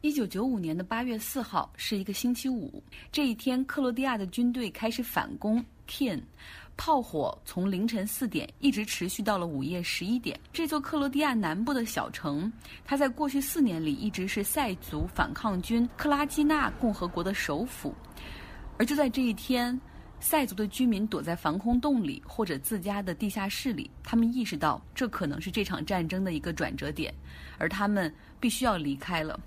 一九九五年的八月四号是一个星期五，这一天，克罗地亚的军队开始反攻 Kin，炮火从凌晨四点一直持续到了午夜十一点。这座克罗地亚南部的小城，它在过去四年里一直是塞族反抗军克拉基纳共和国的首府。而就在这一天，塞族的居民躲在防空洞里或者自家的地下室里，他们意识到这可能是这场战争的一个转折点，而他们必须要离开了。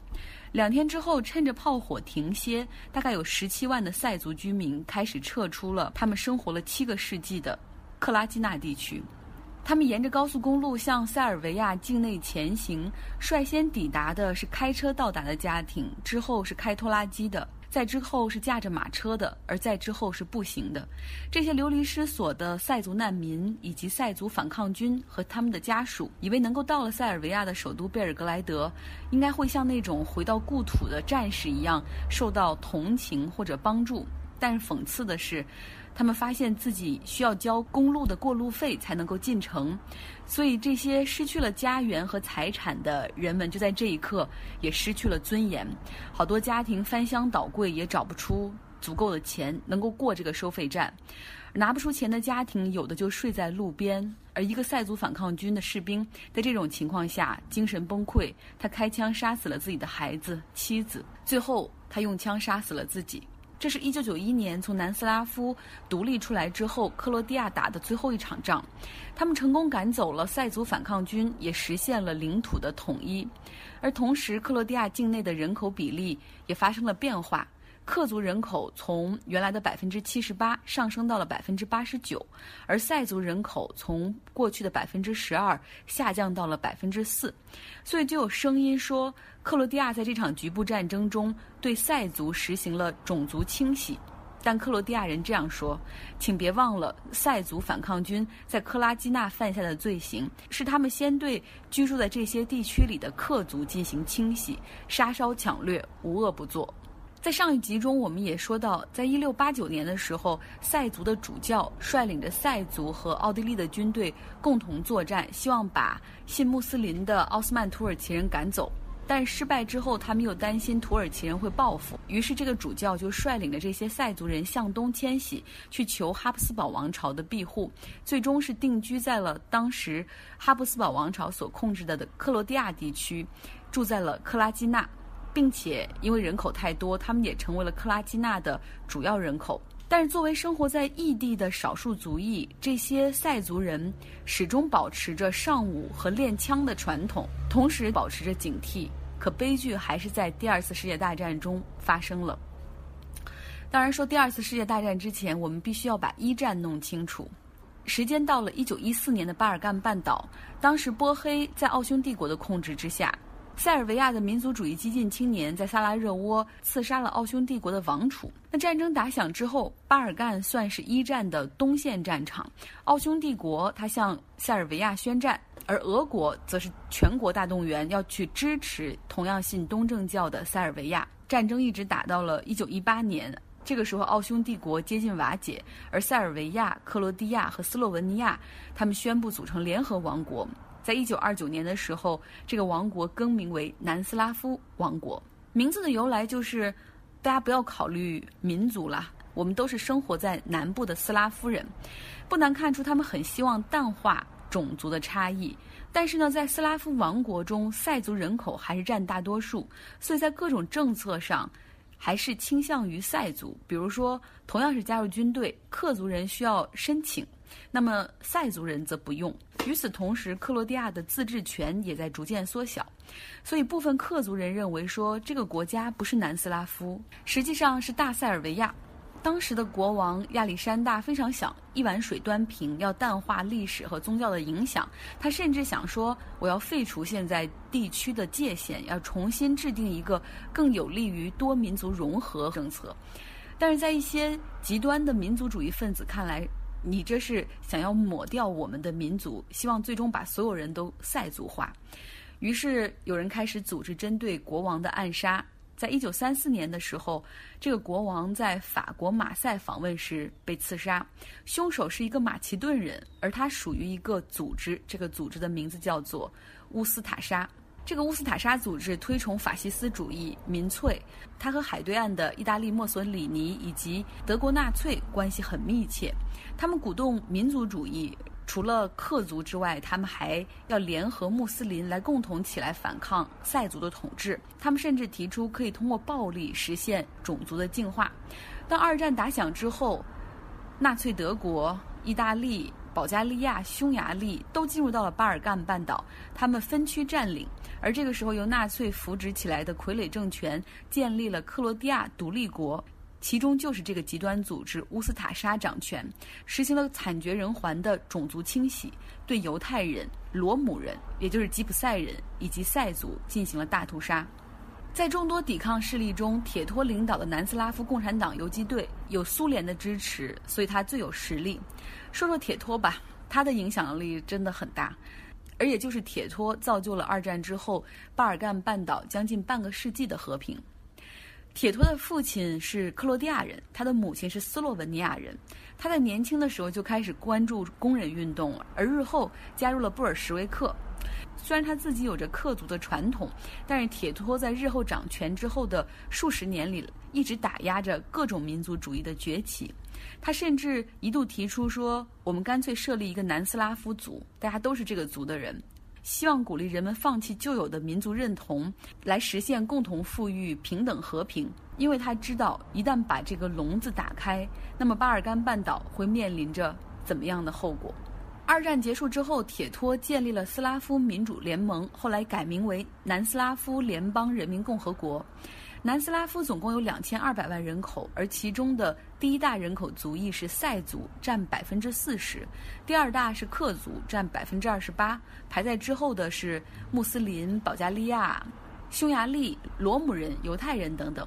两天之后，趁着炮火停歇，大概有十七万的塞族居民开始撤出了他们生活了七个世纪的克拉基纳地区。他们沿着高速公路向塞尔维亚境内前行，率先抵达的是开车到达的家庭，之后是开拖拉机的。在之后是驾着马车的，而在之后是步行的。这些流离失所的塞族难民以及塞族反抗军和他们的家属，以为能够到了塞尔维亚的首都贝尔格莱德，应该会像那种回到故土的战士一样受到同情或者帮助。但讽刺的是。他们发现自己需要交公路的过路费才能够进城，所以这些失去了家园和财产的人们就在这一刻也失去了尊严。好多家庭翻箱倒柜也找不出足够的钱能够过这个收费站，拿不出钱的家庭有的就睡在路边。而一个塞族反抗军的士兵在这种情况下精神崩溃，他开枪杀死了自己的孩子、妻子，最后他用枪杀死了自己。这是一九九一年从南斯拉夫独立出来之后，克罗地亚打的最后一场仗。他们成功赶走了塞族反抗军，也实现了领土的统一。而同时，克罗地亚境内的人口比例也发生了变化。克族人口从原来的百分之七十八上升到了百分之八十九，而塞族人口从过去的百分之十二下降到了百分之四，所以就有声音说，克罗地亚在这场局部战争中对塞族实行了种族清洗。但克罗地亚人这样说，请别忘了，塞族反抗军在克拉基纳犯下的罪行是他们先对居住在这些地区里的克族进行清洗，杀烧抢掠，无恶不作。在上一集中，我们也说到，在一六八九年的时候，塞族的主教率领着塞族和奥地利的军队共同作战，希望把信穆斯林的奥斯曼土耳其人赶走。但失败之后，他们又担心土耳其人会报复，于是这个主教就率领着这些塞族人向东迁徙，去求哈布斯堡王朝的庇护，最终是定居在了当时哈布斯堡王朝所控制的克罗地亚地区，住在了克拉基纳。并且因为人口太多，他们也成为了克拉基纳的主要人口。但是作为生活在异地的少数族裔，这些塞族人始终保持着尚武和练枪的传统，同时保持着警惕。可悲剧还是在第二次世界大战中发生了。当然，说第二次世界大战之前，我们必须要把一战弄清楚。时间到了一九一四年的巴尔干半岛，当时波黑在奥匈帝国的控制之下。塞尔维亚的民族主义激进青年在萨拉热窝刺杀了奥匈帝国的王储。那战争打响之后，巴尔干算是一战的东线战场。奥匈帝国他向塞尔维亚宣战，而俄国则是全国大动员要去支持同样信东正教的塞尔维亚。战争一直打到了一九一八年，这个时候奥匈帝国接近瓦解，而塞尔维亚、克罗地亚和斯洛文尼亚他们宣布组成联合王国。在一九二九年的时候，这个王国更名为南斯拉夫王国。名字的由来就是，大家不要考虑民族啦，我们都是生活在南部的斯拉夫人。不难看出，他们很希望淡化种族的差异。但是呢，在斯拉夫王国中，塞族人口还是占大多数，所以在各种政策上，还是倾向于塞族。比如说，同样是加入军队，克族人需要申请。那么塞族人则不用。与此同时，克罗地亚的自治权也在逐渐缩小，所以部分克族人认为说这个国家不是南斯拉夫，实际上是大塞尔维亚。当时的国王亚历山大非常想一碗水端平，要淡化历史和宗教的影响。他甚至想说，我要废除现在地区的界限，要重新制定一个更有利于多民族融合政策。但是在一些极端的民族主义分子看来，你这是想要抹掉我们的民族，希望最终把所有人都塞族化。于是有人开始组织针对国王的暗杀。在一九三四年的时候，这个国王在法国马赛访问时被刺杀，凶手是一个马其顿人，而他属于一个组织，这个组织的名字叫做乌斯塔沙。这个乌斯塔沙组织推崇法西斯主义、民粹，它和海对岸的意大利墨索里尼以及德国纳粹关系很密切。他们鼓动民族主义，除了克族之外，他们还要联合穆斯林来共同起来反抗塞族的统治。他们甚至提出可以通过暴力实现种族的净化。当二战打响之后，纳粹德国、意大利。保加利亚、匈牙利都进入到了巴尔干半岛，他们分区占领。而这个时候，由纳粹扶植起来的傀儡政权建立了克罗地亚独立国，其中就是这个极端组织乌斯塔沙掌权，实行了惨绝人寰的种族清洗，对犹太人、罗姆人，也就是吉普赛人以及塞族进行了大屠杀。在众多抵抗势力中，铁托领导的南斯拉夫共产党游击队有苏联的支持，所以他最有实力。说说铁托吧，他的影响力真的很大，而也就是铁托造就了二战之后巴尔干半岛将近半个世纪的和平。铁托的父亲是克罗地亚人，他的母亲是斯洛文尼亚人。他在年轻的时候就开始关注工人运动，而日后加入了布尔什维克。虽然他自己有着克族的传统，但是铁托在日后掌权之后的数十年里，一直打压着各种民族主义的崛起。他甚至一度提出说：“我们干脆设立一个南斯拉夫族，大家都是这个族的人，希望鼓励人们放弃旧有的民族认同，来实现共同富裕、平等和平。因为他知道，一旦把这个笼子打开，那么巴尔干半岛会面临着怎么样的后果。”二战结束之后，铁托建立了斯拉夫民主联盟，后来改名为南斯拉夫联邦人民共和国。南斯拉夫总共有两千二百万人口，而其中的第一大人口族裔是塞族，占百分之四十；第二大是克族，占百分之二十八。排在之后的是穆斯林、保加利亚、匈牙利、罗姆人、犹太人等等。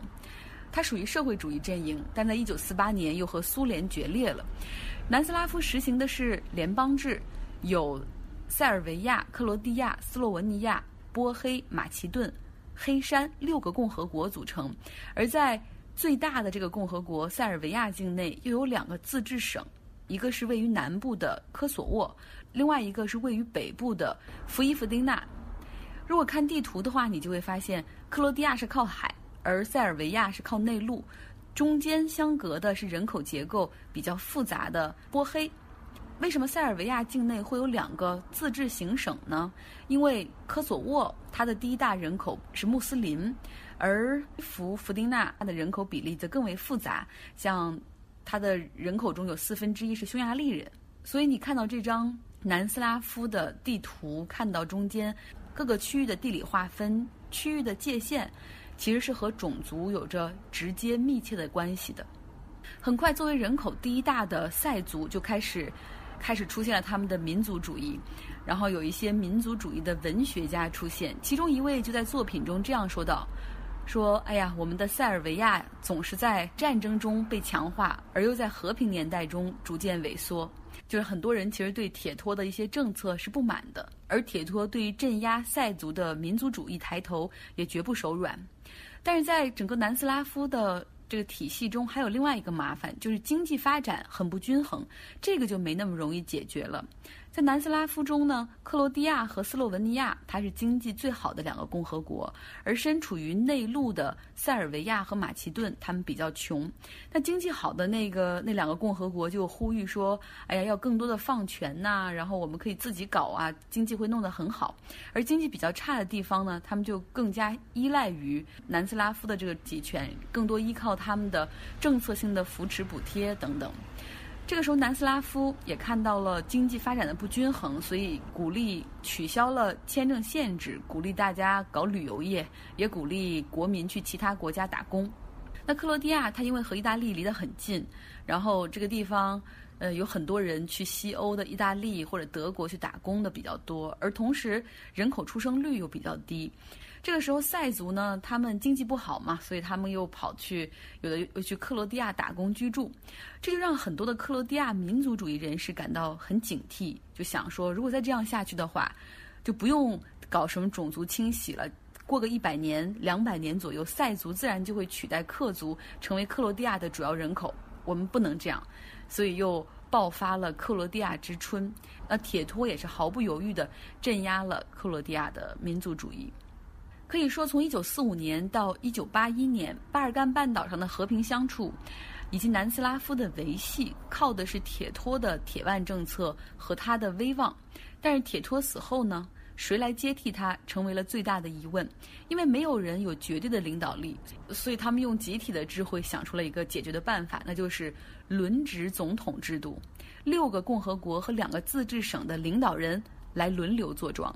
它属于社会主义阵营，但在一九四八年又和苏联决裂了。南斯拉夫实行的是联邦制，有塞尔维亚、克罗地亚、斯洛文尼亚、波黑、马其顿、黑山六个共和国组成。而在最大的这个共和国塞尔维亚境内，又有两个自治省，一个是位于南部的科索沃，另外一个是位于北部的弗伊夫丁纳。如果看地图的话，你就会发现克罗地亚是靠海，而塞尔维亚是靠内陆。中间相隔的是人口结构比较复杂的波黑。为什么塞尔维亚境内会有两个自治行省呢？因为科索沃它的第一大人口是穆斯林，而弗弗丁纳它的人口比例则更为复杂，像它的人口中有四分之一是匈牙利人。所以你看到这张南斯拉夫的地图，看到中间各个区域的地理划分、区域的界限。其实是和种族有着直接密切的关系的。很快，作为人口第一大的塞族就开始开始出现了他们的民族主义，然后有一些民族主义的文学家出现，其中一位就在作品中这样说道：“说，哎呀，我们的塞尔维亚总是在战争中被强化，而又在和平年代中逐渐萎缩。”就是很多人其实对铁托的一些政策是不满的，而铁托对于镇压塞族的民族主义抬头也绝不手软。但是在整个南斯拉夫的这个体系中，还有另外一个麻烦，就是经济发展很不均衡，这个就没那么容易解决了。在南斯拉夫中呢，克罗地亚和斯洛文尼亚，它是经济最好的两个共和国；而身处于内陆的塞尔维亚和马其顿，他们比较穷。那经济好的那个那两个共和国就呼吁说：“哎呀，要更多的放权呐，然后我们可以自己搞啊，经济会弄得很好。”而经济比较差的地方呢，他们就更加依赖于南斯拉夫的这个集权，更多依靠他们的政策性的扶持、补贴等等。这个时候，南斯拉夫也看到了经济发展的不均衡，所以鼓励取消了签证限制，鼓励大家搞旅游业，也鼓励国民去其他国家打工。那克罗地亚，它因为和意大利离得很近，然后这个地方，呃，有很多人去西欧的意大利或者德国去打工的比较多，而同时人口出生率又比较低。这个时候，塞族呢，他们经济不好嘛，所以他们又跑去，有的又去克罗地亚打工居住，这就让很多的克罗地亚民族主义人士感到很警惕，就想说，如果再这样下去的话，就不用搞什么种族清洗了，过个一百年、两百年左右，塞族自然就会取代克族成为克罗地亚的主要人口，我们不能这样，所以又爆发了克罗地亚之春。那铁托也是毫不犹豫地镇压了克罗地亚的民族主义。可以说，从1945年到1981年，巴尔干半岛上的和平相处，以及南斯拉夫的维系，靠的是铁托的铁腕政策和他的威望。但是铁托死后呢？谁来接替他，成为了最大的疑问。因为没有人有绝对的领导力，所以他们用集体的智慧想出了一个解决的办法，那就是轮值总统制度。六个共和国和两个自治省的领导人来轮流坐庄。